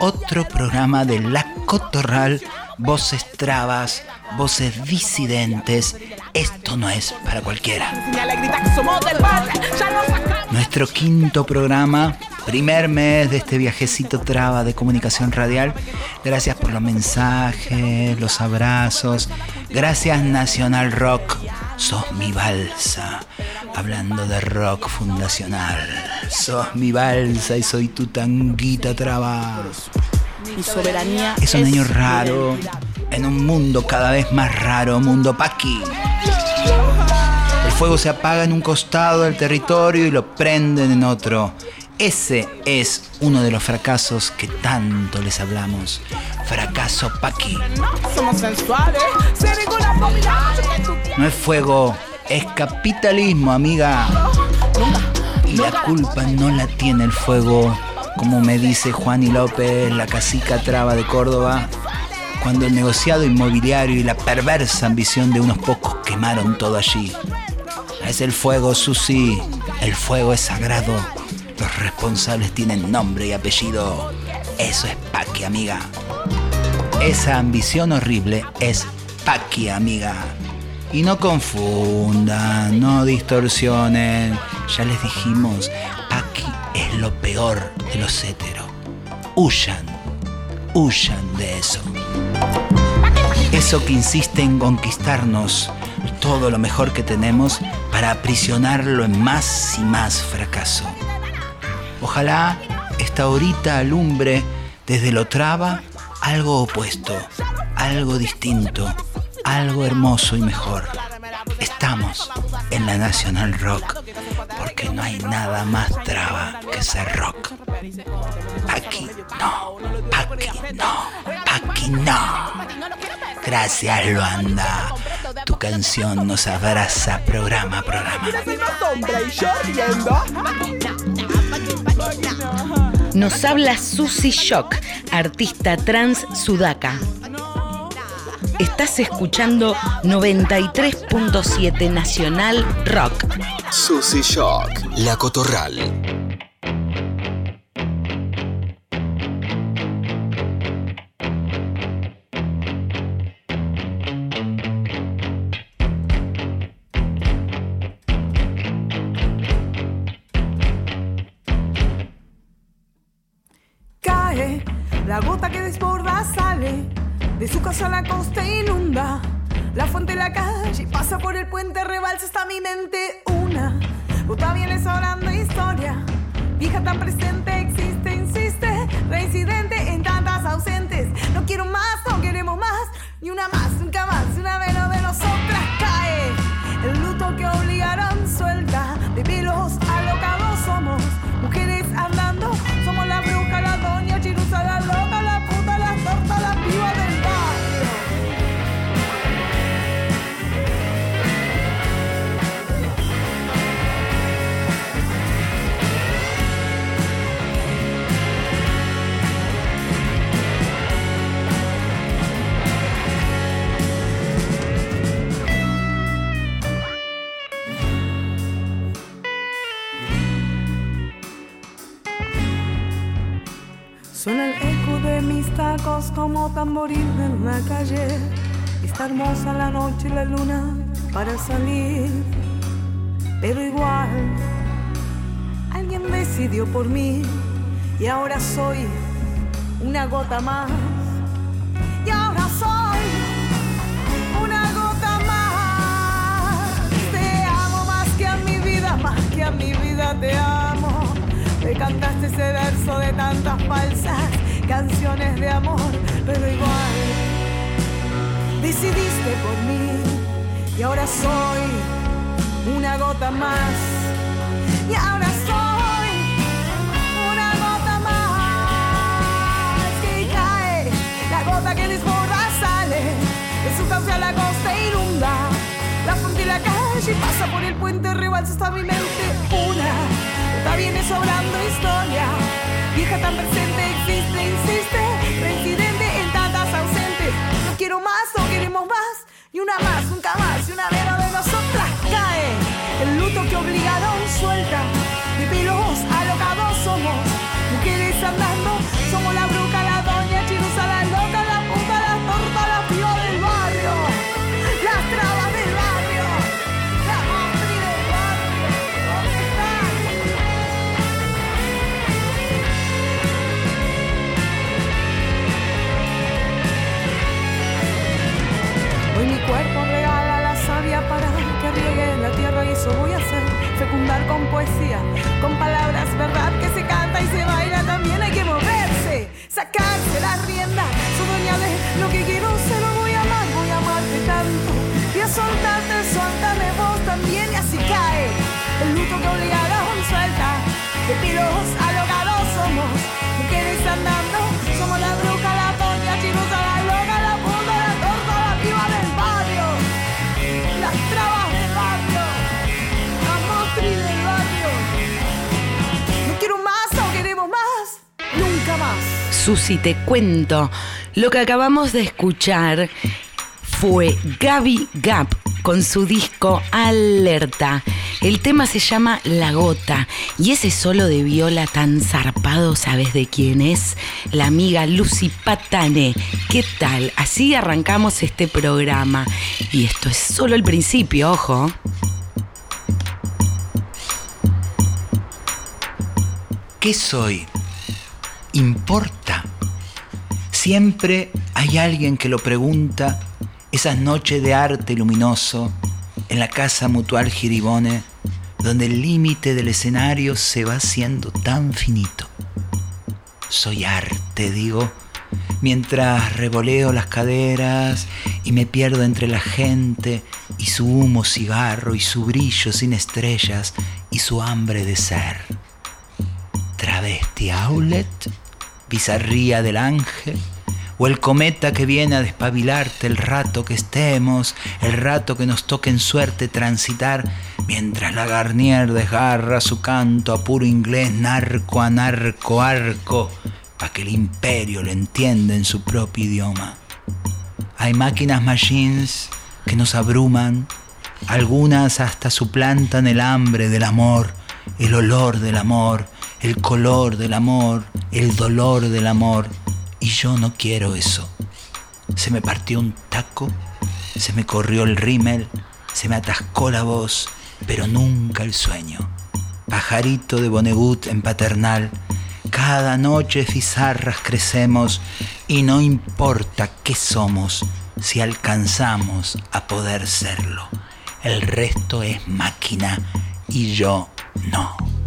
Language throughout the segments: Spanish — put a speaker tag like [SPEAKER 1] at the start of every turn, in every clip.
[SPEAKER 1] Otro programa de La Cotorral, voces trabas, voces disidentes. Esto no es para cualquiera. Nuestro quinto programa, primer mes de este viajecito traba de comunicación radial. Gracias por los mensajes, los abrazos. Gracias Nacional Rock. Sos mi balsa. Hablando de rock fundacional. Sos mi balsa y soy tu tanguita traba.
[SPEAKER 2] Mi soberanía
[SPEAKER 1] es un año raro en un mundo cada vez más raro, mundo paqui. El fuego se apaga en un costado del territorio y lo prenden en otro. Ese es uno de los fracasos que tanto les hablamos. Fracaso paqui. No es fuego, es capitalismo, amiga. Y la culpa no la tiene el fuego, como me dice Juan y López, la casica traba de Córdoba, cuando el negociado inmobiliario y la perversa ambición de unos pocos quemaron todo allí. Es el fuego, Susi. El fuego es sagrado. Los responsables tienen nombre y apellido. Eso es Paqui, amiga. Esa ambición horrible es Paqui, amiga. Y no confundan, no distorsionen. Ya les dijimos, Paqui es lo peor de los héteros. Huyan, huyan de eso. Eso que insiste en conquistarnos todo lo mejor que tenemos para aprisionarlo en más y más fracaso. Ojalá esta horita alumbre desde lo traba algo opuesto, algo distinto, algo hermoso y mejor. Estamos en la National Rock porque no hay nada más traba que ser rock. Aquí no, aquí no, aquí no. Gracias, Luanda. Tu canción nos abraza programa programa.
[SPEAKER 2] Nos habla Susi Shock, artista trans sudaca. Estás escuchando 93.7 Nacional Rock.
[SPEAKER 3] Susi Shock, La Cotorral.
[SPEAKER 4] La calle, por el puente, rebalsa hasta mi mente una. Gota viene sobrando historia, vieja tan presente, existe, insiste, reincidente en tantas ausentes. No quiero más, no queremos más, ni una más, nunca más, una menos calle. Está hermosa la noche y la luna para salir. Pero igual, alguien decidió por mí y ahora soy una gota más. Y ahora soy una gota más. Te amo más que a mi vida, más que a mi vida te amo. Me cantaste ese verso de tantas falsas canciones de amor, pero igual decidiste por mí y ahora soy una gota más. Y ahora soy una gota más que cae, la gota que desborda sale de su cauce a la costa inunda la la calle y pasa por el puente, rebalsa hasta mi mente una. Está viene sobrando historia, vieja tan presente, existe, insiste, reincidente y una más, nunca más, y una vera de nosotras cae. El luto que obligaron suelta, de pelos alocados somos, mujeres cuerpo regala la savia para que riegue la tierra y eso voy a hacer. Fecundar con poesía, con palabras, verdad que se canta y se baila también hay que moverse, sacarse la rienda. Su dueña de lo que quiero se lo voy a amar, voy a amarte tanto y a soltarte, suéltame vos también y así cae el luto que obligada un suelta de tiros a los
[SPEAKER 2] Susi, te cuento. Lo que acabamos de escuchar fue Gaby Gap con su disco Alerta. El tema se llama La Gota y ese solo de viola tan zarpado, ¿sabes de quién es? La amiga Lucy Patane. ¿Qué tal? Así arrancamos este programa. Y esto es solo el principio, ojo.
[SPEAKER 1] ¿Qué soy? ¿Importa? Siempre hay alguien que lo pregunta esas noches de arte luminoso en la casa mutual Giribone, donde el límite del escenario se va haciendo tan finito. Soy arte, digo, mientras revoleo las caderas y me pierdo entre la gente y su humo cigarro y su brillo sin estrellas y su hambre de ser. Travesti outlet, bizarría del ángel, o el cometa que viene a despabilarte el rato que estemos, el rato que nos toque en suerte transitar, mientras la Garnier desgarra su canto a puro inglés, narco a narco arco, para que el imperio lo entienda en su propio idioma. Hay máquinas machines que nos abruman, algunas hasta suplantan el hambre del amor, el olor del amor, el color del amor, el dolor del amor y yo no quiero eso. Se me partió un taco, se me corrió el rímel, se me atascó la voz, pero nunca el sueño. Pajarito de Bonegut en paternal, cada noche fizarras crecemos y no importa qué somos si alcanzamos a poder serlo. El resto es máquina y yo no.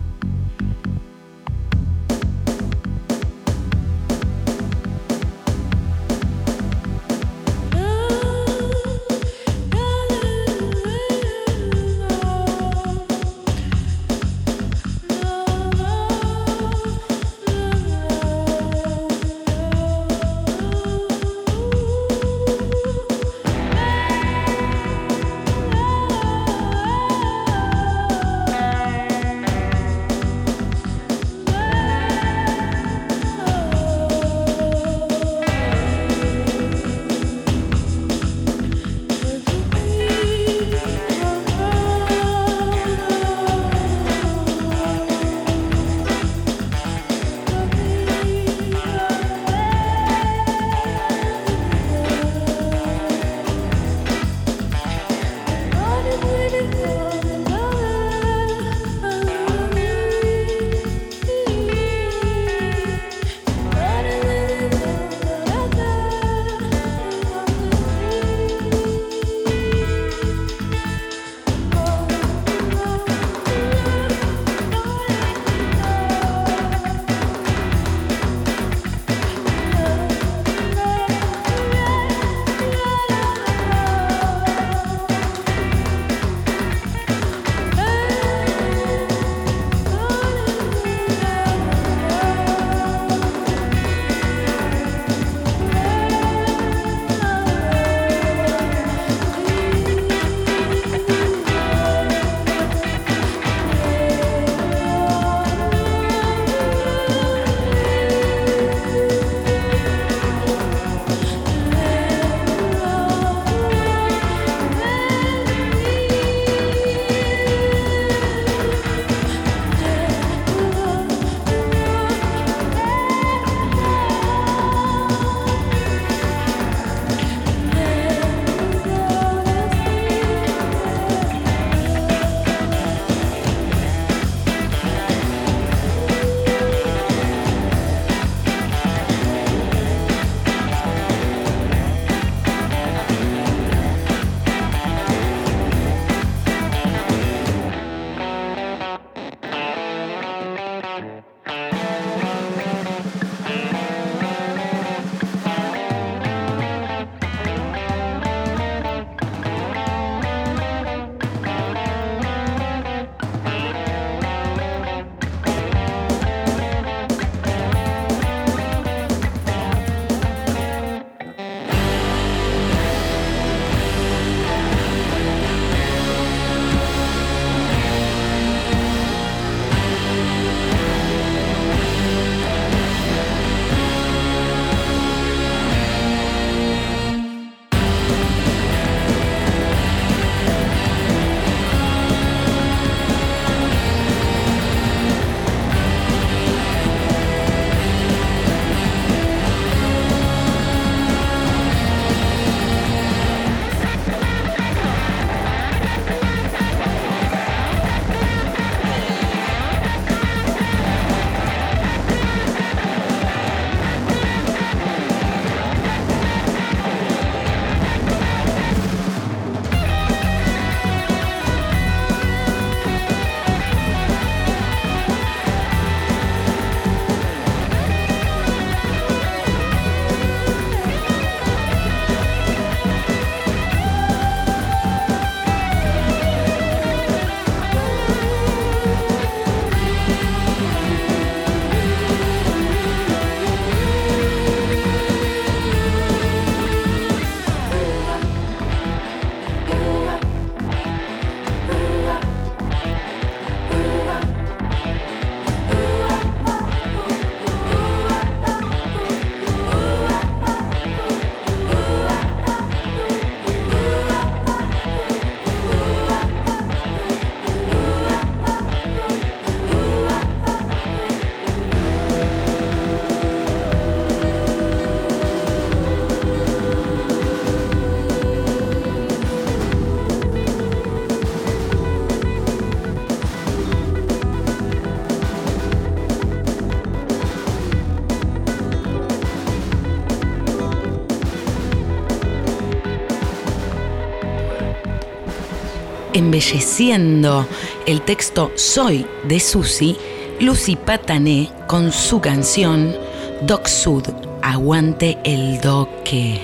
[SPEAKER 5] Embelleciendo el texto Soy de Susi, Lucy Patané con su canción Doc Sud, Aguante el Doque.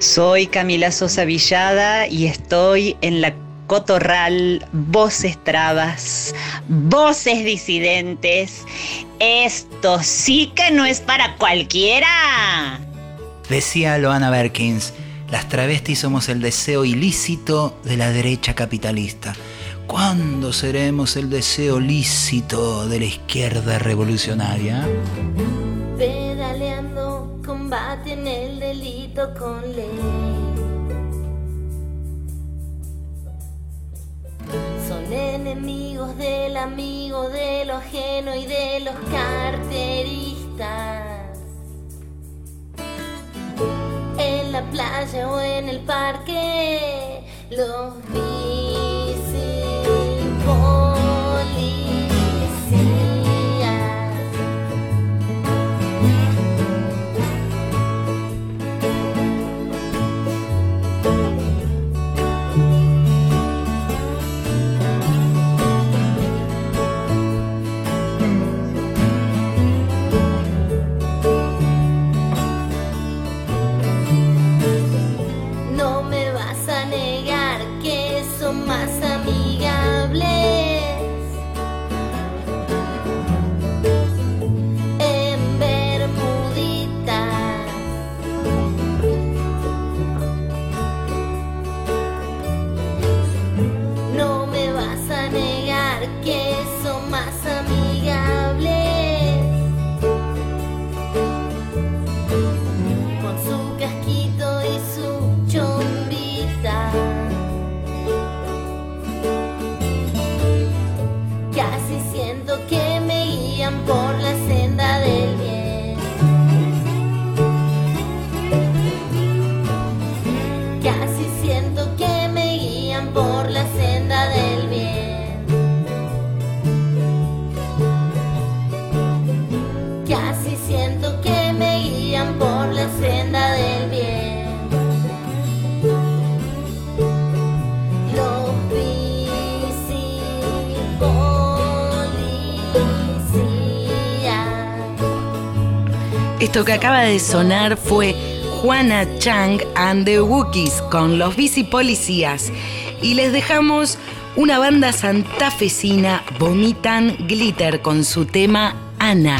[SPEAKER 6] Soy Camila Sosa Villada y estoy en la Cotorral, voces trabas, voces disidentes. Esto sí que no es para cualquiera.
[SPEAKER 1] Decía Loana Berkins, las travestis somos el deseo ilícito de la derecha capitalista. ¿Cuándo seremos el deseo lícito de la izquierda revolucionaria?
[SPEAKER 7] Pedaleando, combaten el delito con ley. Son enemigos del amigo, de lo ajeno y de los carteristas. La playa o en el parque, los
[SPEAKER 5] Que acaba de sonar fue Juana Chang and the Wookiees con los bici policías. Y les dejamos una banda santafesina, Vomitan Glitter, con su tema Ana.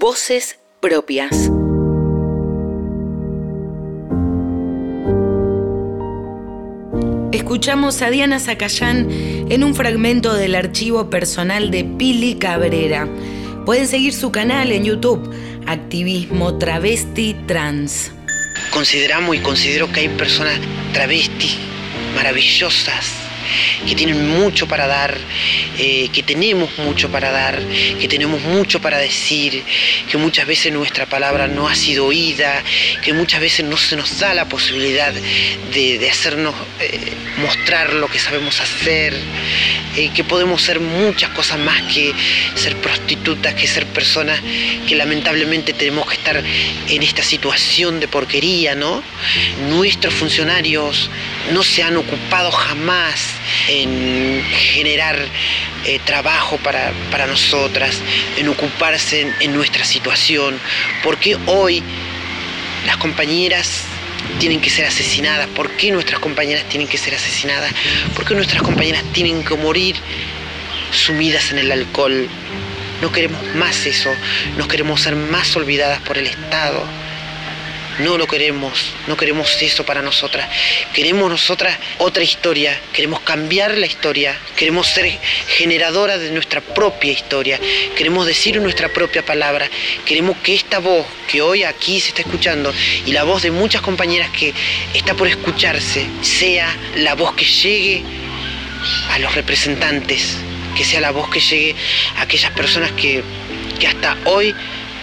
[SPEAKER 5] Voces propias. Escuchamos a Diana Zacayán en un fragmento del archivo personal de Pili Cabrera. Pueden seguir su canal en YouTube,
[SPEAKER 2] activismo travesti trans.
[SPEAKER 8] Consideramos y considero que hay personas travestis maravillosas que tienen mucho para dar, eh, que tenemos mucho para dar, que tenemos mucho para decir, que muchas veces nuestra palabra no ha sido oída, que muchas veces no se nos da la posibilidad de, hacernos eh, mostrar lo que sabemos hacer, eh, que podemos ser muchas cosas más que ser prostitutas, que ser personas que lamentablemente tenemos que estar en esta situación de porquería, ¿no? Nuestros funcionarios no se han ocupado jamás en generar eh, trabajo para, nosotras, en ocuparse en, nuestra situación, porque hoy las compañeras tienen que ser asesinadas, por qué nuestras compañeras tienen que ser asesinadas, por qué nuestras compañeras tienen que morir sumidas en el alcohol. No queremos más eso, no queremos ser más olvidadas por el Estado. No lo queremos, no queremos eso para nosotras. Queremos nosotras otra historia, queremos cambiar la historia, queremos ser generadoras de nuestra propia historia, queremos decir nuestra propia palabra, queremos que esta voz que hoy aquí se está escuchando y la voz de muchas compañeras que está por escucharse sea la voz que llegue a los representantes, que sea la voz que llegue a aquellas personas que, que hasta hoy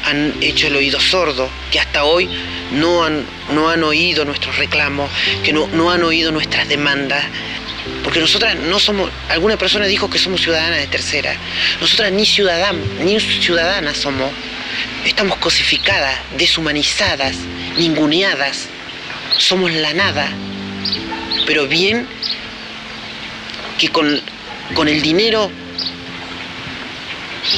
[SPEAKER 8] han hecho el oído sordo, que hasta hoy no han, no han oído nuestros reclamos, que no, no han oído nuestras demandas. Porque nosotras no somos, alguna persona dijo que somos ciudadanas de tercera. Nosotras ni ciudadanas, ni ciudadanas somos. Estamos cosificadas, deshumanizadas, ninguneadas. Somos la nada. Pero bien que con, con el dinero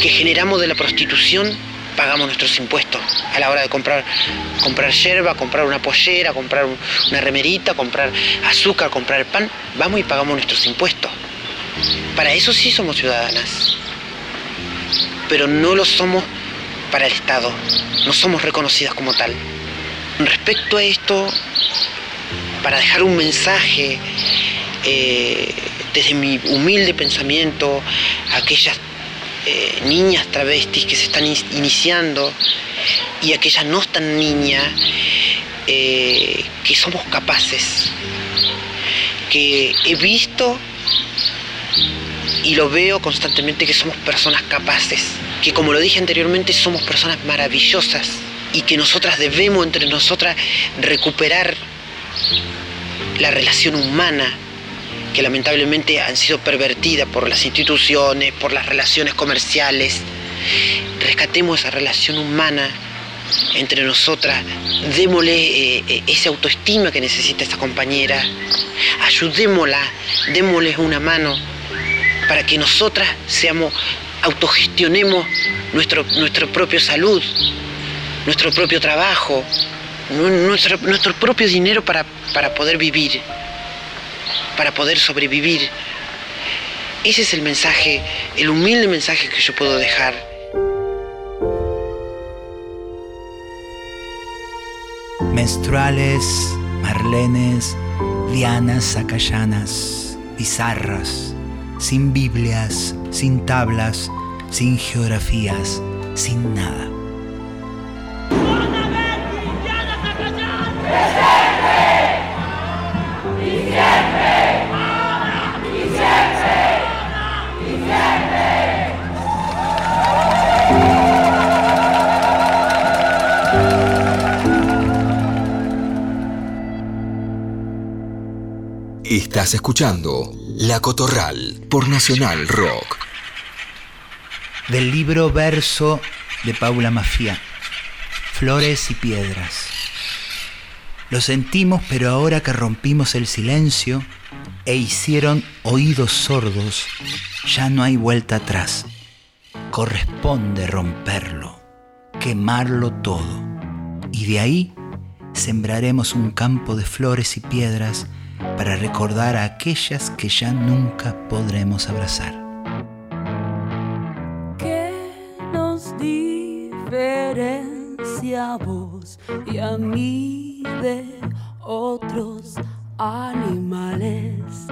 [SPEAKER 8] que generamos de la prostitución pagamos nuestros impuestos a la hora de comprar, comprar yerba, comprar una pollera, comprar una remerita, comprar azúcar, comprar pan, vamos y pagamos nuestros impuestos. Para eso sí somos ciudadanas, pero no lo somos para el Estado, no somos reconocidas como tal. Respecto a esto, para dejar un mensaje eh, desde mi humilde pensamiento a aquellas eh, niñas travestis que se están iniciando y aquellas no tan niñas eh, que somos capaces, que he visto y lo veo constantemente que somos personas capaces, que como lo dije anteriormente somos personas maravillosas y que nosotras debemos entre nosotras recuperar la relación humana que lamentablemente han sido pervertidas por las instituciones, por las relaciones comerciales. Rescatemos esa relación humana entre nosotras, démosle eh, eh, esa autoestima que necesita esta compañera, ayudémosla, démosle una mano para que nosotras seamos, autogestionemos nuestro, nuestro propio salud, nuestro propio trabajo, nuestro, nuestro propio dinero para, para poder vivir para poder sobrevivir. Ese es el mensaje, el humilde mensaje que yo puedo dejar.
[SPEAKER 1] Menstruales, marlenes, dianas sacayanas, bizarras, sin Biblias, sin tablas, sin geografías, sin nada.
[SPEAKER 3] Estás escuchando La Cotorral por Nacional Rock.
[SPEAKER 1] Del libro verso de Paula Mafia, Flores y Piedras. Lo sentimos, pero ahora que rompimos el silencio e hicieron oídos sordos, ya no hay vuelta atrás. Corresponde romperlo, quemarlo todo. Y de ahí sembraremos un campo de flores y piedras para recordar a aquellas que ya nunca podremos abrazar.
[SPEAKER 9] ¿Qué nos diferencia a vos y a mí de otros animales?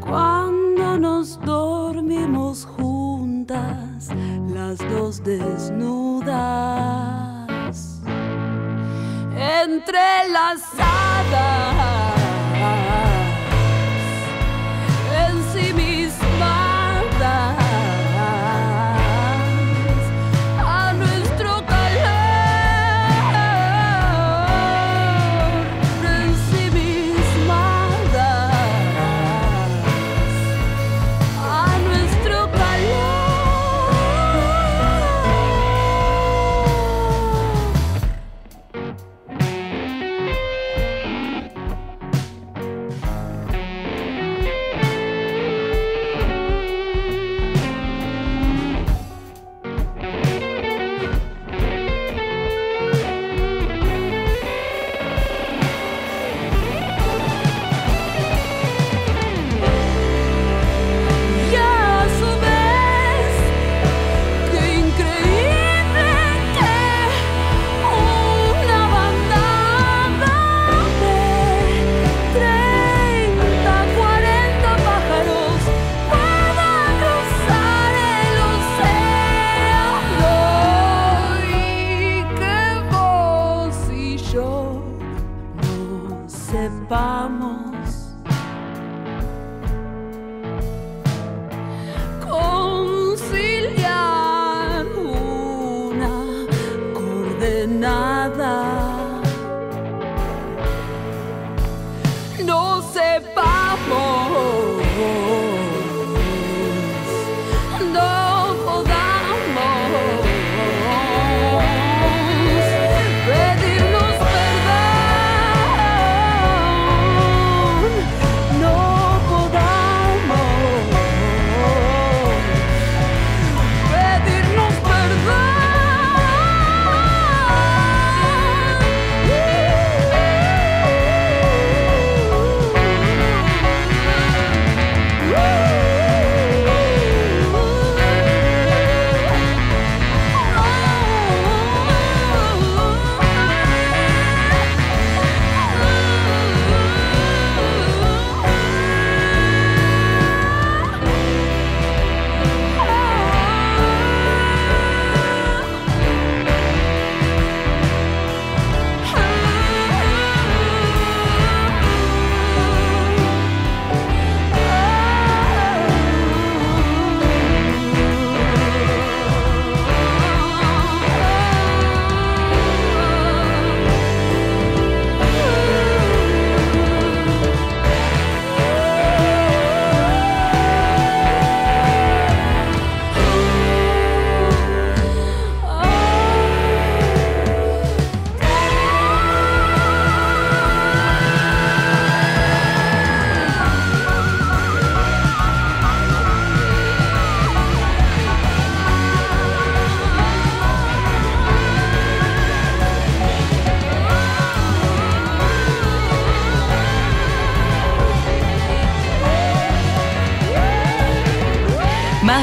[SPEAKER 9] Cuando nos dormimos juntas, las dos desnudas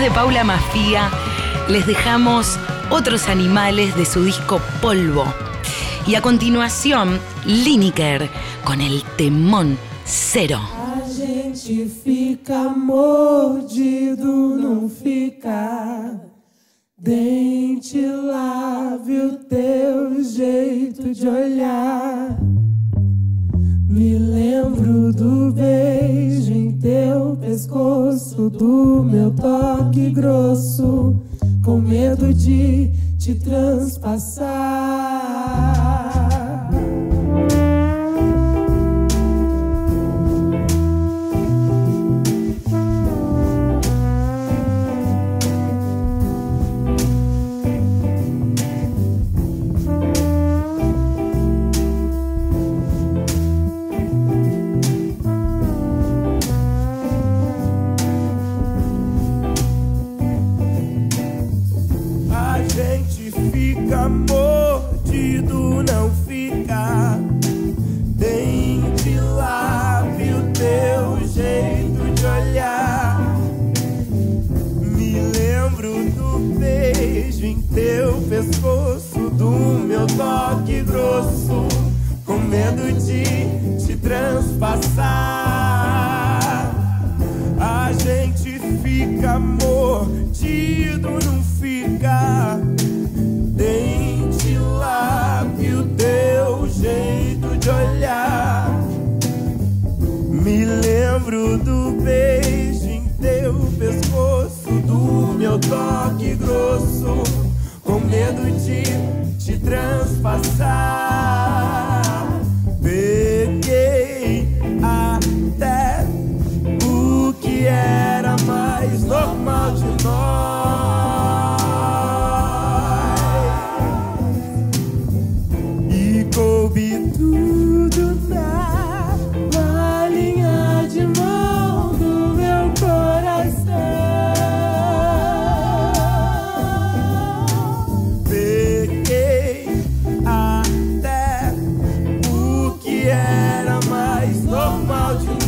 [SPEAKER 2] de Paula Mafía, les dejamos otros animales de su disco Polvo. Y a continuación, Lineker con el temón cero.
[SPEAKER 10] Gente fica pescoço, do meu toque grosso, com medo de te transpassar. trans. normal de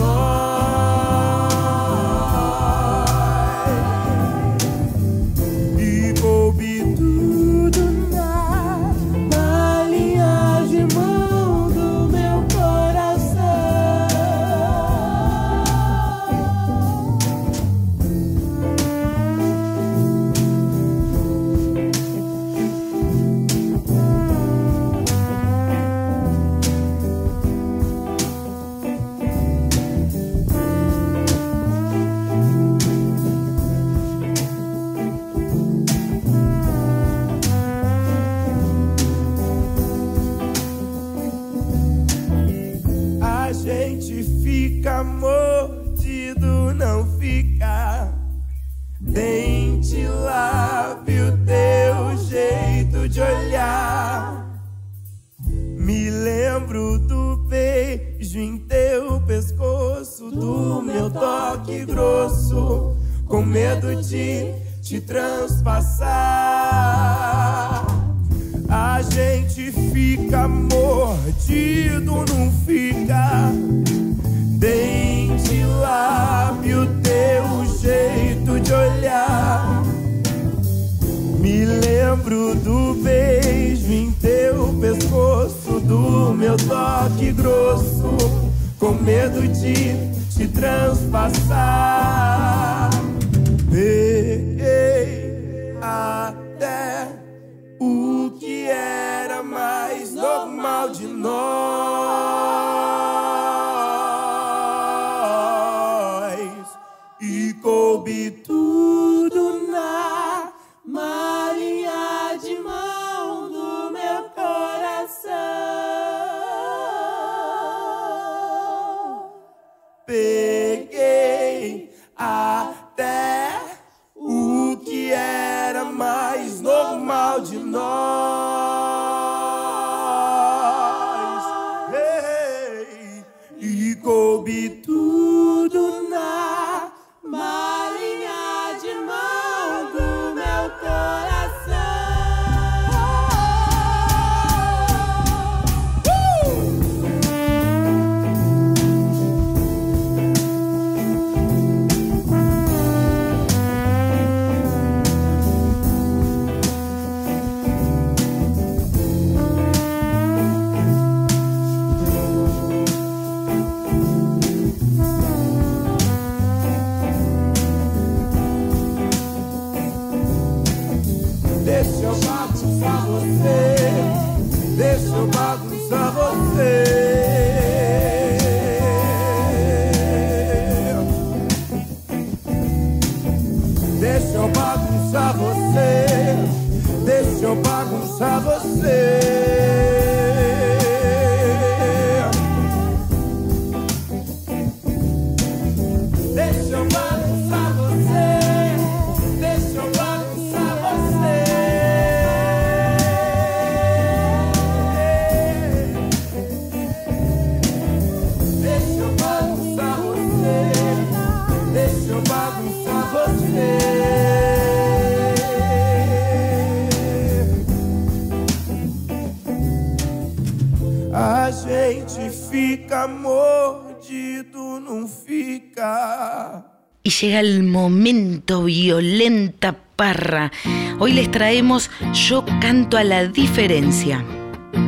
[SPEAKER 2] les traemos Yo canto a la diferencia.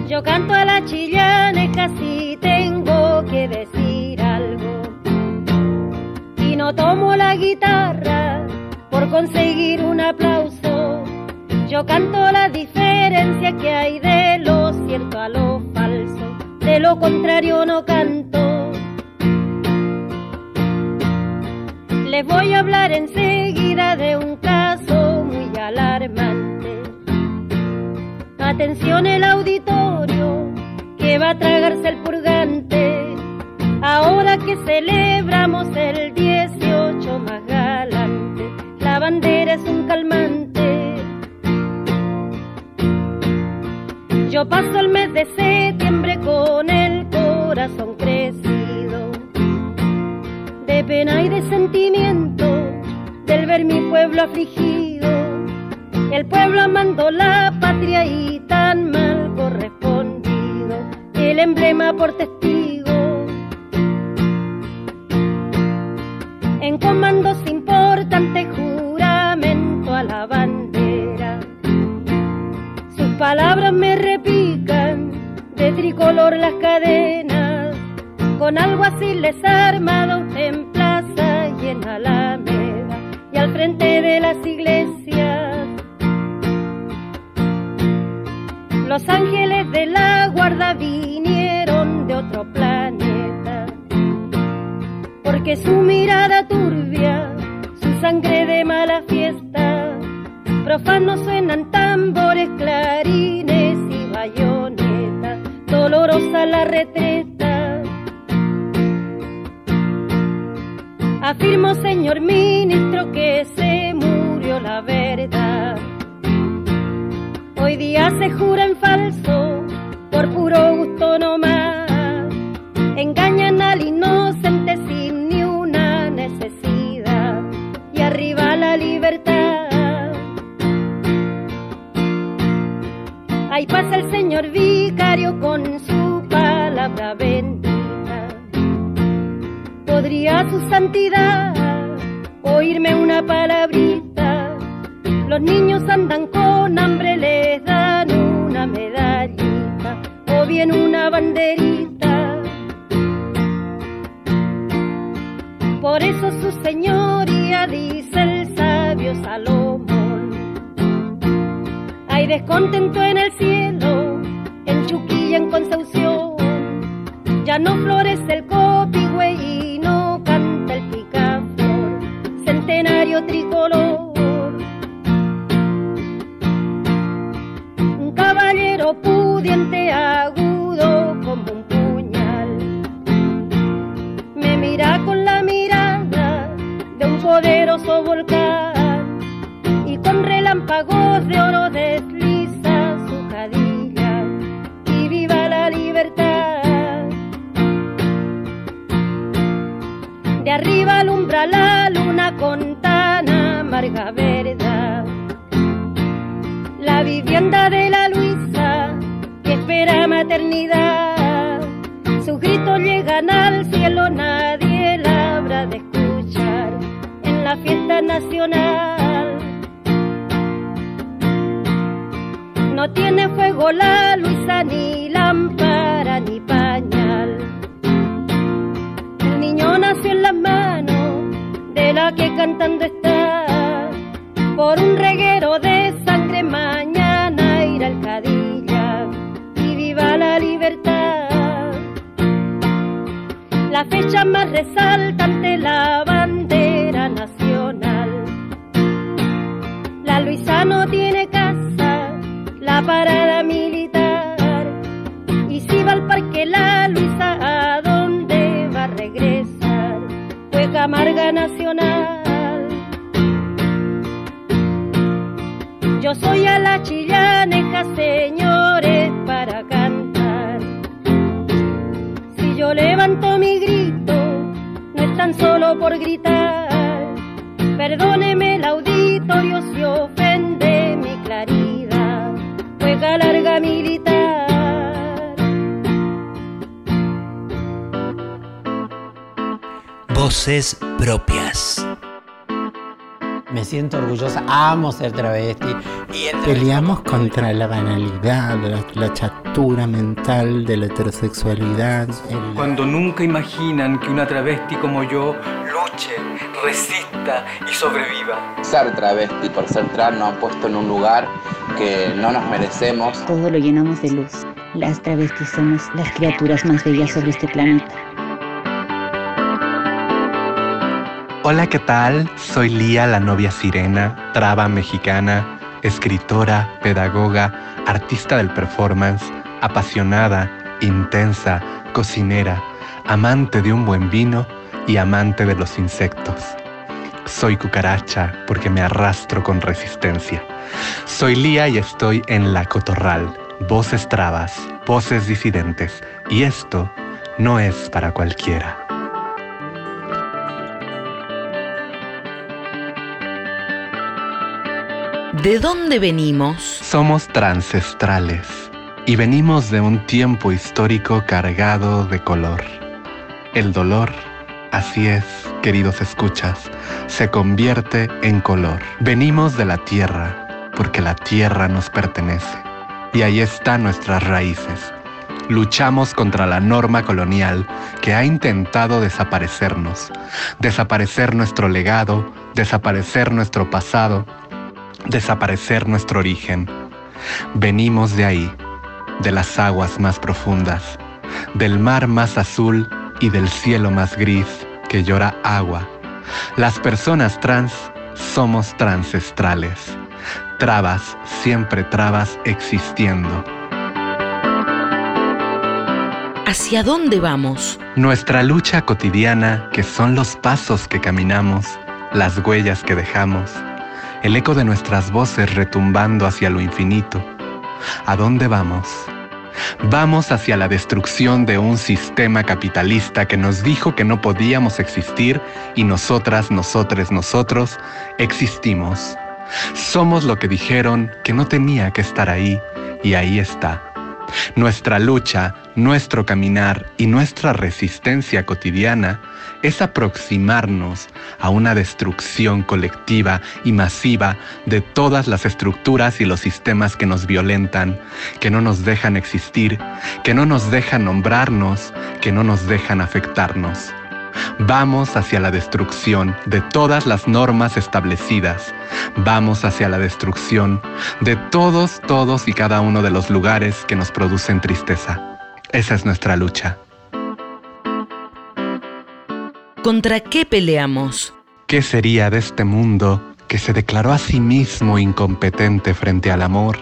[SPEAKER 11] Yo canto a la chillana, casi tengo que decir algo. Y no tomo la guitarra por conseguir un aplauso. Yo canto la diferencia que hay de lo cierto a lo falso. De lo contrario no canto. Les voy a hablar enseguida de un caso Atención el auditorio que va a tragarse el purgante. Ahora que celebramos el 18 más galante, la bandera es un calmante. Yo paso el mes de septiembre con el corazón crecido, de pena y de sentimiento, del ver mi pueblo afligido, el pueblo amando la patria y tan mal correspondido, el emblema por testigo. En comandos importantes juramento a la bandera sus palabras me repican, de tricolor las cadenas, con algo así les armado en plaza y en alameda, y al frente de las iglesias. Los ángeles de la guarda vinieron de otro planeta, porque su mirada turbia, su sangre de mala fiesta, profanos suenan tambores, clarines y bayonetas, dolorosa la retreta. Afirmo, señor ministro, que se murió la verdad. Día se jura en falso, por puro gusto nomás. Engañan al inocente sin ni una necesidad. Y arriba la libertad. Ahí pasa el señor vicario con su palabra bendita. Podría su santidad oírme una palabrita. Los niños andan con hambre, bien una banderita. Por eso su señoría dice el sabio Salomón. Hay descontento en el cielo, en Chuquilla, en Concepción. Ya no florece el copihue y no canta el picaflor, centenario tricolor. Un caballero pudiente, agudo como un puñal, me mira con la mirada de un poderoso volcán y con relámpagos de oro desliza su cadilla y viva la libertad. De arriba alumbra la luna con tan amarga verdad. La vivienda de la que espera maternidad. Sus gritos llegan al cielo, nadie la habrá de escuchar en la fiesta nacional. No tiene fuego la Luisa, ni lámpara, ni pañal. El niño nació en las manos de la que cantando está. La fecha más resaltante, la bandera nacional. La Luisa no tiene casa, la parada militar. Y si va al parque la Luisa, ¿a dónde va a regresar? Fue Camarga Nacional. Yo soy a la chillaneja, señores, solo por gritar. Perdóneme el auditorio si ofende mi claridad. Juega larga militar.
[SPEAKER 1] Voces propias.
[SPEAKER 12] Me siento orgullosa, amo ser travesti. Y el
[SPEAKER 13] Peleamos contra la banalidad, la, la chatura mental de la heterosexualidad. el-
[SPEAKER 14] Cuando nunca imaginan que una travesti como yo luche, resista y sobreviva.
[SPEAKER 15] Ser travesti por ser trans nos han puesto en un lugar que no nos merecemos.
[SPEAKER 16] Todo lo llenamos de luz. Las travestis somos las criaturas más bellas sobre este planeta.
[SPEAKER 17] Hola, ¿qué tal? Soy Lía, la novia sirena, traba mexicana, escritora, pedagoga, artista del performance, apasionada, intensa, cocinera, amante de un buen vino y amante de los insectos. Soy cucaracha porque me arrastro con resistencia. Soy Lía y estoy en La Cotorral. Voces trabas, voces disidentes. Y esto no es para cualquiera.
[SPEAKER 2] ¿De dónde venimos?
[SPEAKER 17] Somos transestrales y venimos de un tiempo histórico cargado de color. El dolor, así es, queridos escuchas, se convierte en color. Venimos de la tierra, porque la tierra nos pertenece. Y ahí están nuestras raíces. Luchamos contra la norma colonial que ha intentado desaparecernos, desaparecer nuestro legado, desaparecer nuestro pasado, desaparecer nuestro origen. Venimos de ahí, de las aguas más profundas, del mar más azul y del cielo más gris que llora agua. Las personas trans somos transestrales, trabas, siempre trabas existiendo.
[SPEAKER 2] ¿Hacia dónde vamos?
[SPEAKER 17] Nuestra lucha cotidiana, que son los pasos que caminamos, las huellas que dejamos, el eco de nuestras voces retumbando hacia lo infinito. ¿A dónde vamos? Vamos hacia la destrucción de un sistema capitalista que nos dijo que no podíamos existir y nosotras, nosotres, nosotros existimos. Somos lo que dijeron que no tenía que estar ahí y ahí está. Nuestra lucha, nuestro caminar y nuestra resistencia cotidiana es aproximarnos a una destrucción colectiva y masiva de todas las estructuras y los sistemas que nos violentan, que no nos dejan existir, que no nos dejan nombrarnos, que no nos dejan afectarnos. Vamos hacia la destrucción de todas las normas establecidas. Vamos hacia la destrucción de todos, todos y cada uno de los lugares que nos producen tristeza. Esa es nuestra lucha.
[SPEAKER 2] ¿Contra qué peleamos?
[SPEAKER 17] ¿Qué sería de este mundo que se declaró a sí mismo incompetente frente al amor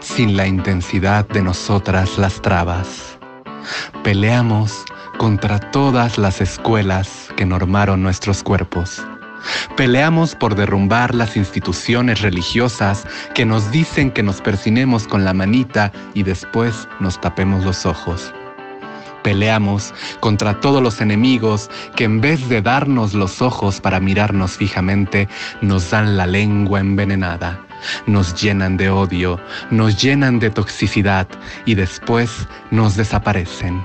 [SPEAKER 17] sin la intensidad de nosotras las trabas? Peleamos contra todas las escuelas que normaron nuestros cuerpos. Peleamos por derrumbar las instituciones religiosas que nos dicen que nos persinemos con la manita y después nos tapemos los ojos. Peleamos contra todos los enemigos que en vez de darnos los ojos para mirarnos fijamente, nos dan la lengua envenenada, nos llenan de odio, nos llenan de toxicidad y después nos desaparecen.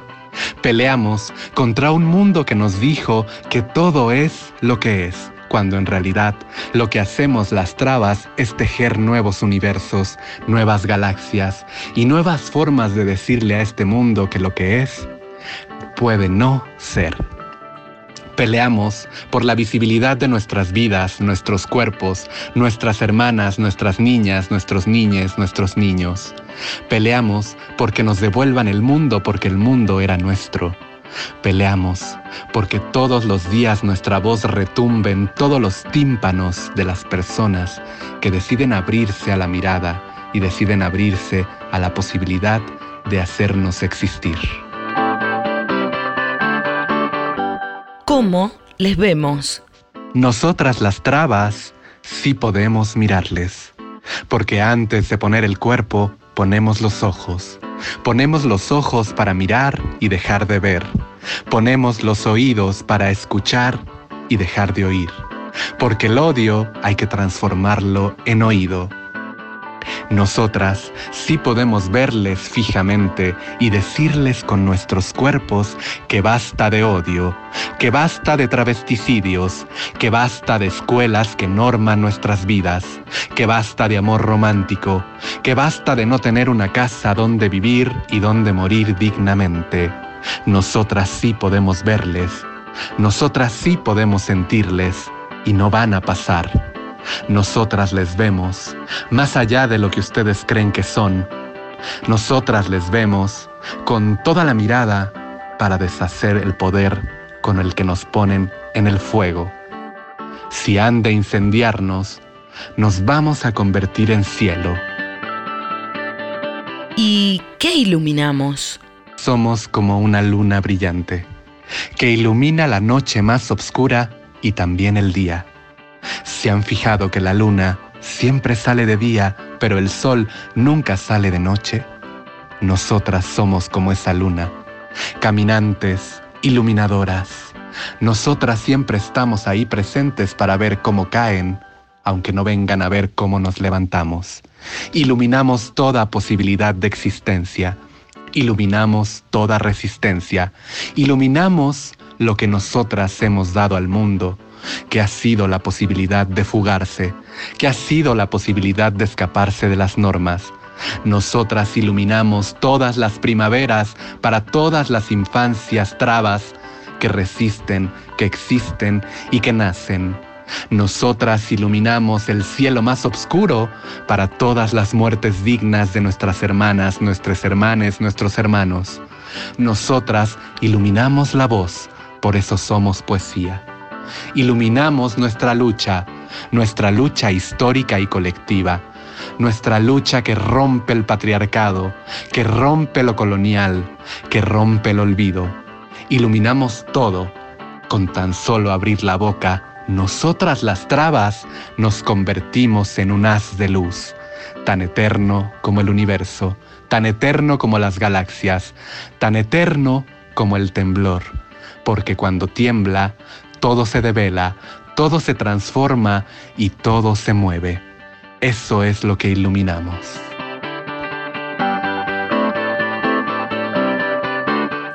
[SPEAKER 17] Peleamos contra un mundo que nos dijo que todo es lo que es, cuando en realidad lo que hacemos las trabas es tejer nuevos universos, nuevas galaxias y nuevas formas de decirle a este mundo que lo que es puede no ser. Peleamos por la visibilidad de nuestras vidas, nuestros cuerpos, nuestras hermanas, nuestras niñas, nuestros niñes, nuestros niños. Peleamos porque nos devuelvan el mundo porque el mundo era nuestro. Peleamos porque todos los días nuestra voz retumbe en todos los tímpanos de las personas que deciden abrirse a la mirada y deciden abrirse a la posibilidad de hacernos existir.
[SPEAKER 2] ¿Cómo les vemos?
[SPEAKER 17] Nosotras las trabas sí podemos mirarles, porque antes de poner el cuerpo ponemos los ojos. Ponemos los ojos para mirar y dejar de ver. Ponemos los oídos para escuchar y dejar de oír. Porque el odio hay que transformarlo en oído. Nosotras sí podemos verles fijamente y decirles con nuestros cuerpos que basta de odio, que basta de travesticidios, que basta de escuelas que norman nuestras vidas, que basta de amor romántico, que basta de no tener una casa donde vivir y donde morir dignamente. Nosotras sí podemos verles, nosotras sí podemos sentirles y no van a pasar. Nosotras les vemos, más allá de lo que ustedes creen que son. Nosotras les vemos con toda la mirada para deshacer el poder con el que nos ponen en el fuego. Si han de incendiarnos, nos vamos a convertir en cielo.
[SPEAKER 2] ¿Y qué iluminamos?
[SPEAKER 17] Somos como una luna brillante, que ilumina la noche más oscura y también el día. ¿Se han fijado que la luna siempre sale de día, pero el sol nunca sale de noche? Nosotras somos como esa luna, caminantes, iluminadoras. Nosotras siempre estamos ahí presentes para ver cómo caen, aunque no vengan a ver cómo nos levantamos. Iluminamos toda posibilidad de existencia. Iluminamos toda resistencia. Iluminamos lo que nosotras hemos dado al mundo, que ha sido la posibilidad de fugarse, que ha sido la posibilidad de escaparse de las normas. Nosotras iluminamos todas las primaveras para todas las infancias trabas que resisten, que existen y que nacen. Nosotras iluminamos el cielo más oscuro para todas las muertes dignas de nuestras hermanas, nuestros hermanes, nuestros hermanos. Nosotras iluminamos la voz, por eso somos poesía. Iluminamos nuestra lucha, nuestra lucha histórica y colectiva, nuestra lucha que rompe el patriarcado, que rompe lo colonial, que rompe el olvido. Iluminamos todo. Con tan solo abrir la boca, nosotras las trabas nos convertimos en un haz de luz, tan eterno como el universo, tan eterno como las galaxias, tan eterno como el temblor, porque cuando tiembla, todo se devela, todo se transforma y todo se mueve. Eso es lo que iluminamos.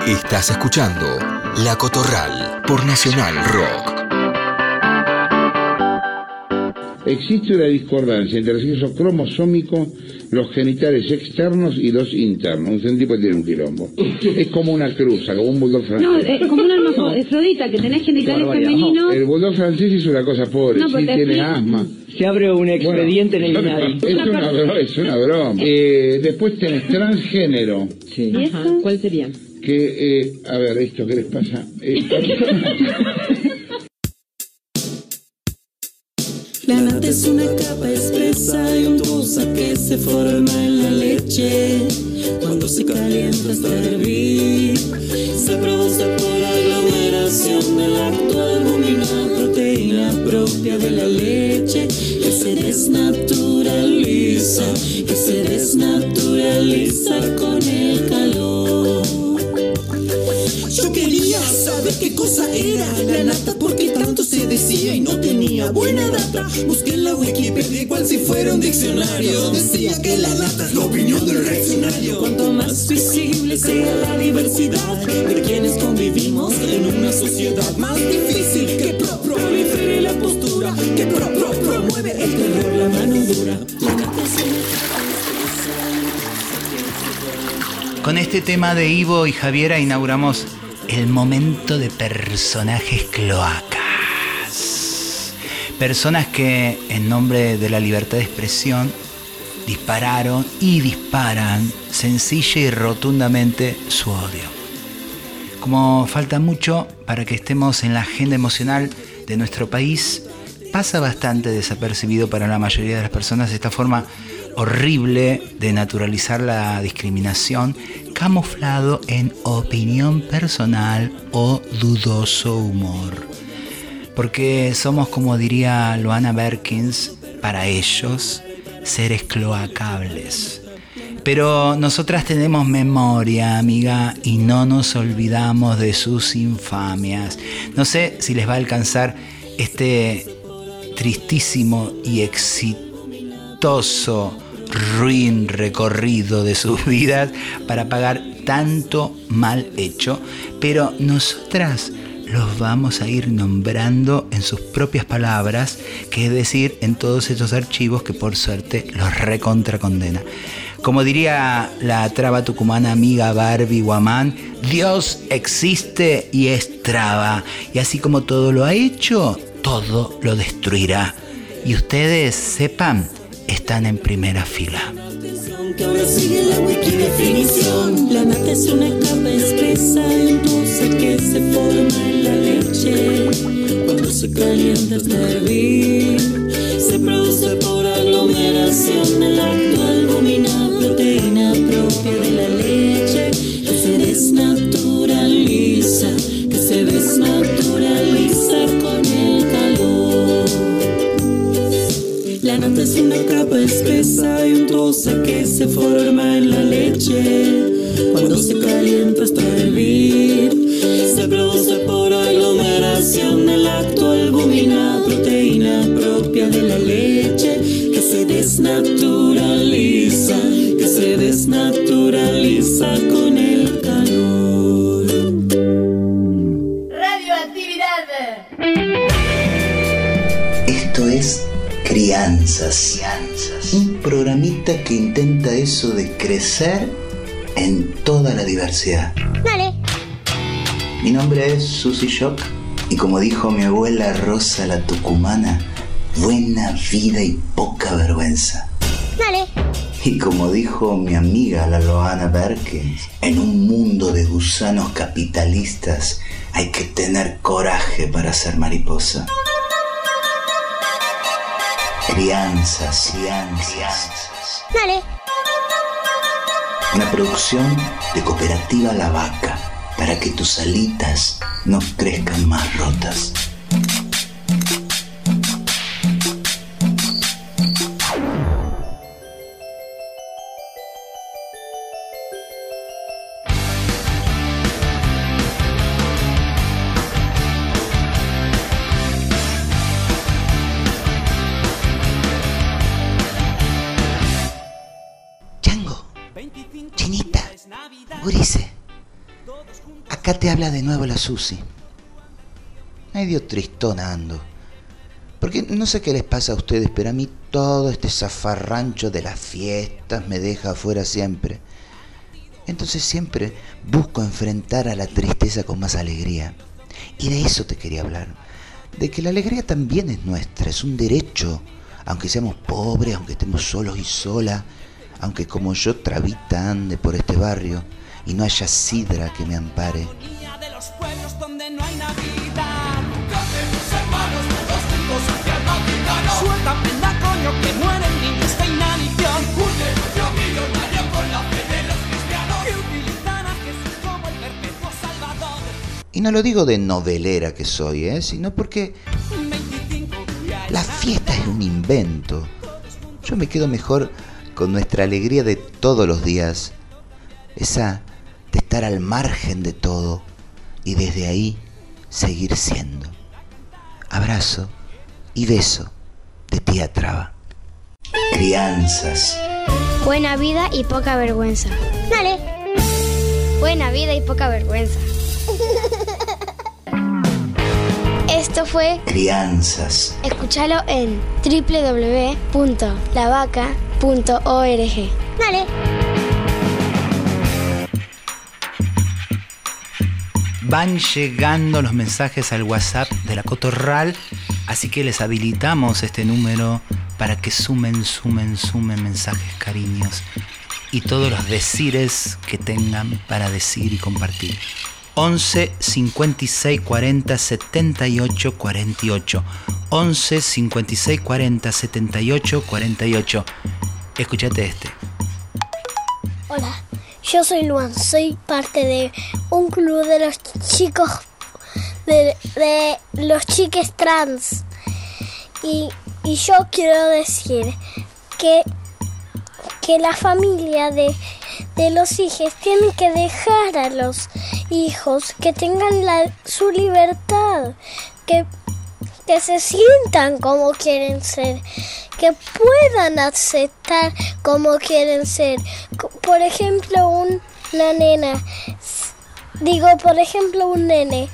[SPEAKER 3] Estás escuchando La Cotorral por Nacional Rock.
[SPEAKER 18] Existe una discordancia entre el sexo cromosómico, los genitales externos y los internos. Un tipo tiene un quilombo. Es como una cruza, como un bulldog francés.
[SPEAKER 19] No, es como una hermafrodita, que tenés genitales femeninos.
[SPEAKER 18] El bulldog francés es una cosa pobre,
[SPEAKER 19] No,
[SPEAKER 18] sí
[SPEAKER 19] te
[SPEAKER 18] tiene
[SPEAKER 19] explico.
[SPEAKER 18] asma.
[SPEAKER 20] Se abre un expediente en el
[SPEAKER 18] Bueno. Es una, es una broma. Eh, después tenés transgénero.
[SPEAKER 20] Sí.
[SPEAKER 19] ¿Y eso?
[SPEAKER 20] ¿Cuál sería?
[SPEAKER 18] Que, eh, a ver, ¿esto qué les pasa? Eh,
[SPEAKER 9] La nata es una capa espesa y untuosa que se forma en la leche. Cuando se calienta hasta hervir, se produce por aglomeración de lactoalbumina, proteína propia de la leche, que se desnaturaliza, que se desnaturaliza con el calor. Saber qué cosa era la nata, porque tanto se decía y no tenía buena data. Busqué en la Wikipedia cual si fuera un diccionario. Decía que la nata es la opinión del reaccionario. Cuanto más visible sea la diversidad de quienes convivimos en una sociedad más difícil que pro prolifere la postura, que pro pro promueve el terror, la mano dura. La nata
[SPEAKER 1] Con este tema de Ivo y Javiera inauguramos el momento de personajes cloacas. Personas que en nombre de la libertad de expresión dispararon y disparan sencilla y rotundamente su odio. Como falta mucho para que estemos en la agenda emocional de nuestro país, pasa bastante desapercibido para la mayoría de las personas esta forma horrible de naturalizar la discriminación camuflado en opinión personal o dudoso humor. Porque somos, como diría Loana Berkins, para ellos seres cloacables. Pero nosotras tenemos memoria, amiga, y no nos olvidamos de sus infamias. No sé si les va a alcanzar este tristísimo y exitoso ruin recorrido de sus vidas para pagar tanto mal hecho, pero nosotras los vamos a ir nombrando en sus propias palabras, que es decir, en todos estos archivos que por suerte los recontra condena. Como diría la traba tucumana amiga Barbie Guamán, Dios existe y es traba, y así como todo lo ha hecho, todo lo destruirá. Y ustedes sepan, están en primera fila.
[SPEAKER 9] la. La se la. Cuando
[SPEAKER 21] se calienta se produce por aglomeración el acto albumina, proteína propia de la leche una capa espesa y untuosa que se forma en la leche. Cuando se calienta hasta hervir, se produce por aglomeración el acto albumina, proteína propia de la leche que se desnaturaliza, que se desnaturaliza con
[SPEAKER 22] Un programita que intenta eso de crecer en toda la diversidad.
[SPEAKER 23] Dale.
[SPEAKER 22] Mi nombre es Susy Shock y como dijo mi abuela Rosa la Tucumana, buena vida y poca vergüenza.
[SPEAKER 23] Dale.
[SPEAKER 22] Y como dijo mi amiga la Loana Berkins, en un mundo de gusanos capitalistas hay que tener coraje para ser mariposa. Crianzas, crianzas.
[SPEAKER 23] Dale.
[SPEAKER 22] Una producción de Cooperativa La Vaca para que tus alitas no crezcan más rotas. Acá te habla de nuevo la Susi. Medio tristona ando. Porque no sé qué les pasa a ustedes, pero a mí todo este zafarrancho de las fiestas me deja afuera siempre. Entonces siempre busco enfrentar a la tristeza con más alegría. Y de eso te quería hablar. De que la alegría también es nuestra, es un derecho. Aunque seamos pobres, aunque estemos solos y solas, aunque como yo trabita ande por este barrio y no haya sidra que me ampare.
[SPEAKER 21] de los pueblos donde no hay Navidad. Cantemos hermanos, todos juntos hacia el Vaticano. Suelta prenda coño que mueren niños de inanición. Un negocio millonario con la fe de los cristianos. Que utilizan a Jesús como el perpetuo salvador.
[SPEAKER 22] Y no lo digo de novelera que soy, ¿eh? sino porque la fiesta es un invento. Yo me quedo mejor con nuestra alegría de todos los días, esa de estar al margen de todo y desde ahí seguir siendo. Abrazo y beso de tía Traba. Crianzas.
[SPEAKER 23] Buena vida y poca vergüenza. Dale. Buena vida y poca vergüenza. Esto fue
[SPEAKER 22] Crianzas.
[SPEAKER 23] Escúchalo en www.lavaca.org. Dale.
[SPEAKER 22] Van llegando los mensajes al WhatsApp de la Cotorral, así que les habilitamos este número para que sumen, sumen, sumen mensajes, cariños y todos los decires que tengan para decir y compartir. 11 56 40 78 48. 11 56 40 78 48. Escúchate este.
[SPEAKER 24] Hola, yo soy Luan, soy parte de un club de los chicos, de, los chiques trans. Y, y yo quiero decir que, que la familia de, de los hijos tiene que dejar a los hijos que tengan la, su libertad, que, que se sientan como quieren ser, que puedan aceptar como quieren ser. Por ejemplo, un- una nena, digo, por ejemplo, un nene,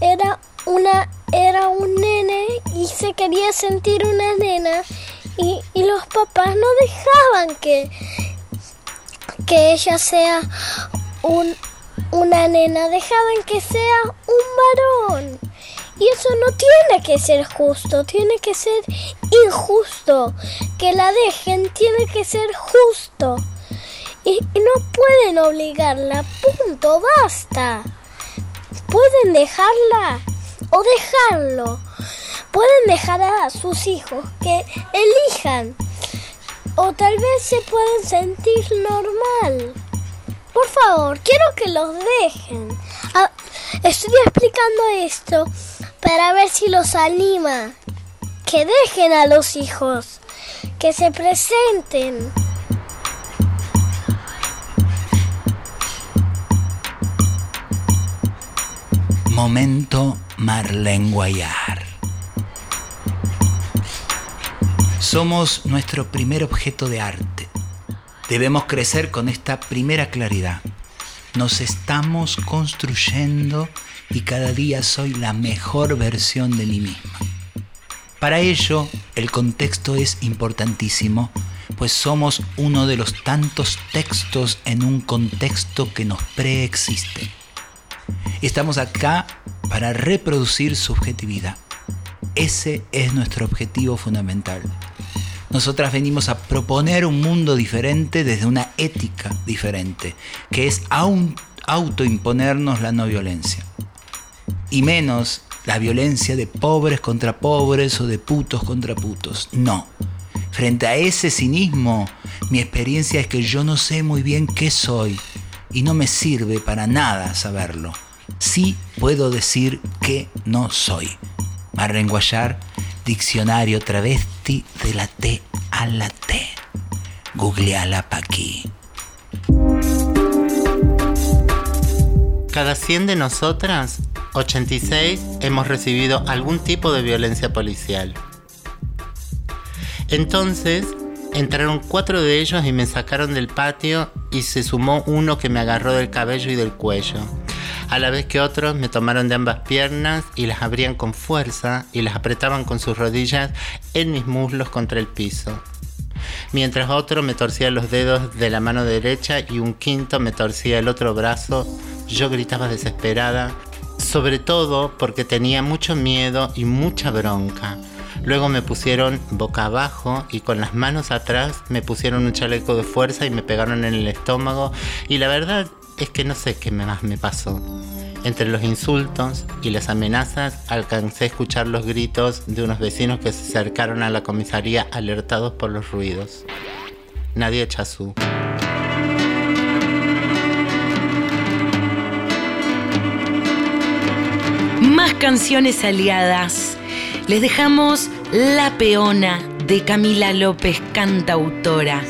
[SPEAKER 24] era una era un nene y se quería sentir una nena y, y los papás no dejaban que, que ella sea un, una nena, dejaban que sea un varón. Y eso no tiene que ser justo, tiene que ser injusto. Que la dejen tiene que ser justo. Y, no pueden obligarla, punto, basta. Pueden dejarla o dejarlo. Pueden dejar a sus hijos que elijan o tal vez se pueden sentir normal. Por favor, quiero que los dejen. Ah, estoy explicando esto para ver si los anima. Que dejen a los hijos, que se presenten.
[SPEAKER 1] Momento Marlene Guayar. Somos nuestro primer objeto de arte. Debemos crecer con esta primera claridad. Nos estamos construyendo y cada día soy la mejor versión de mí misma. Para ello, el contexto es importantísimo, pues somos uno de los tantos textos en un contexto que nos preexiste. Estamos acá para reproducir subjetividad. Ese es nuestro objetivo fundamental. Nosotras venimos a proponer un mundo diferente desde una ética diferente, que es autoimponernos la no violencia. Y menos la violencia de pobres contra pobres o de putos contra putos. No. Frente a ese cinismo, mi experiencia es que yo no sé muy bien qué soy y no me sirve para nada saberlo. Sí puedo decir que no soy. Marrenguayar, diccionario travesti de la T a la T. Googleala pa' aquí.
[SPEAKER 13] Cada 100 de nosotras, 86 hemos recibido algún tipo de violencia policial. Entonces, entraron cuatro de ellos y me sacaron del patio y se sumó uno que me agarró del cabello y del cuello. A la vez que otros me tomaron de ambas piernas y las abrían con fuerza y las apretaban con sus rodillas en mis muslos contra el piso. Mientras otro me torcía los dedos de la mano derecha y un quinto me torcía el otro brazo, yo gritaba desesperada, sobre todo porque tenía mucho miedo y mucha bronca. Luego me pusieron boca abajo y con las manos atrás me pusieron un chaleco de fuerza y me pegaron en el estómago y la verdad es que no sé qué más me pasó. Entre los insultos y las amenazas alcancé a escuchar los gritos de unos vecinos que se acercaron a la comisaría alertados por los ruidos. Nadie Chazú.
[SPEAKER 25] Más canciones aliadas. Les dejamos La Peona de Camila López, cantautora.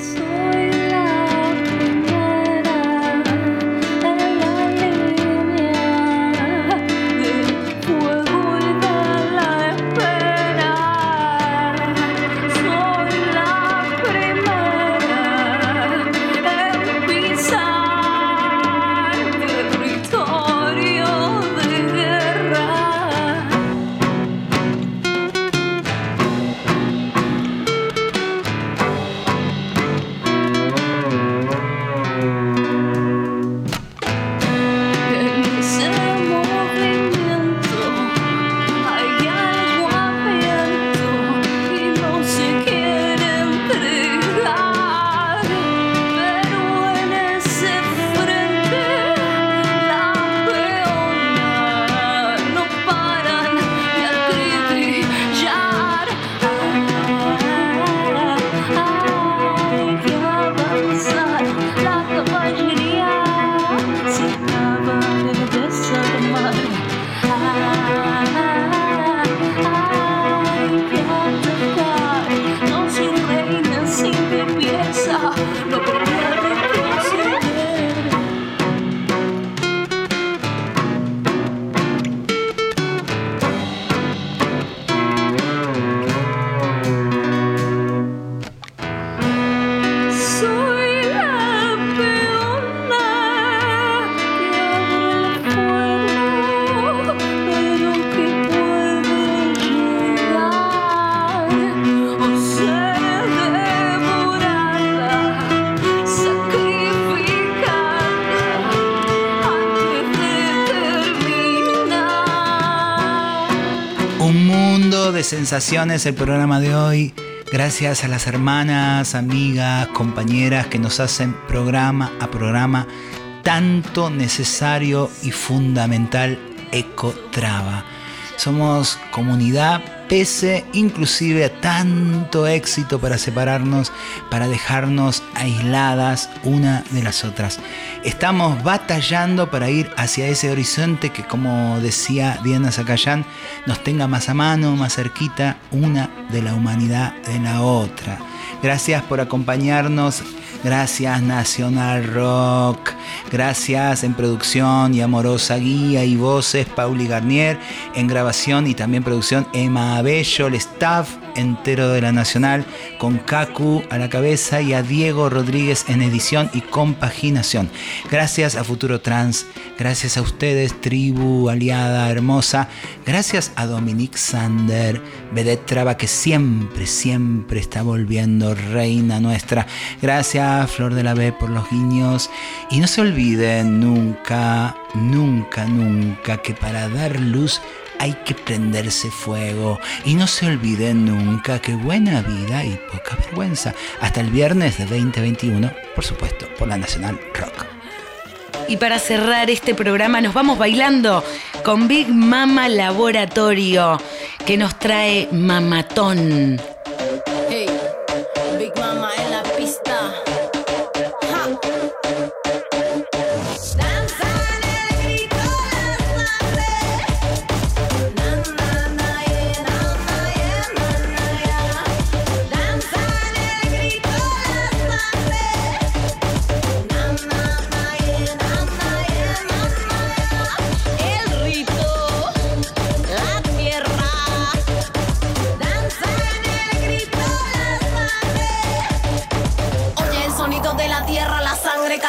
[SPEAKER 1] El programa de hoy. Gracias a las hermanas, amigas, compañeras que nos hacen programa a programa tanto necesario y fundamental Ecotrava. Somos comunidad pese inclusive a tanto éxito para separarnos, para dejarnos aisladas una de las otras. Estamos batallando para ir hacia ese horizonte que, como decía Diana Zacayán, nos tenga más a mano, más cerquita una de la humanidad de la otra. Gracias por acompañarnos Gracias Nacional Rock. Gracias en producción y amorosa guía y voces Pauli Garnier. En grabación y también producción Emma Abello. El staff entero de la Nacional con Kaku a la cabeza y a Diego Rodríguez en edición y compaginación. Gracias a Futuro Trans. Gracias a ustedes, tribu aliada hermosa. Gracias a Dominique Sander, Vedette Traba, que siempre, siempre está volviendo reina nuestra. Gracias, Flor de la B, por los guiños. Y no se olviden nunca, nunca, nunca que para dar luz hay que prenderse fuego. Y no se olviden nunca que buena vida y poca vergüenza. Hasta el viernes de 2021, por supuesto, por la Nacional Rock.
[SPEAKER 2] Y para cerrar este programa nos vamos bailando con Big Mama Laboratorio, que nos trae Mamatón.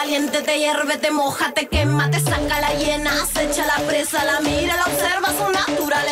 [SPEAKER 26] Caliente te hierve, te moja, te quema, te saca la hiena, acecha la presa, la mira, la observa su naturaleza.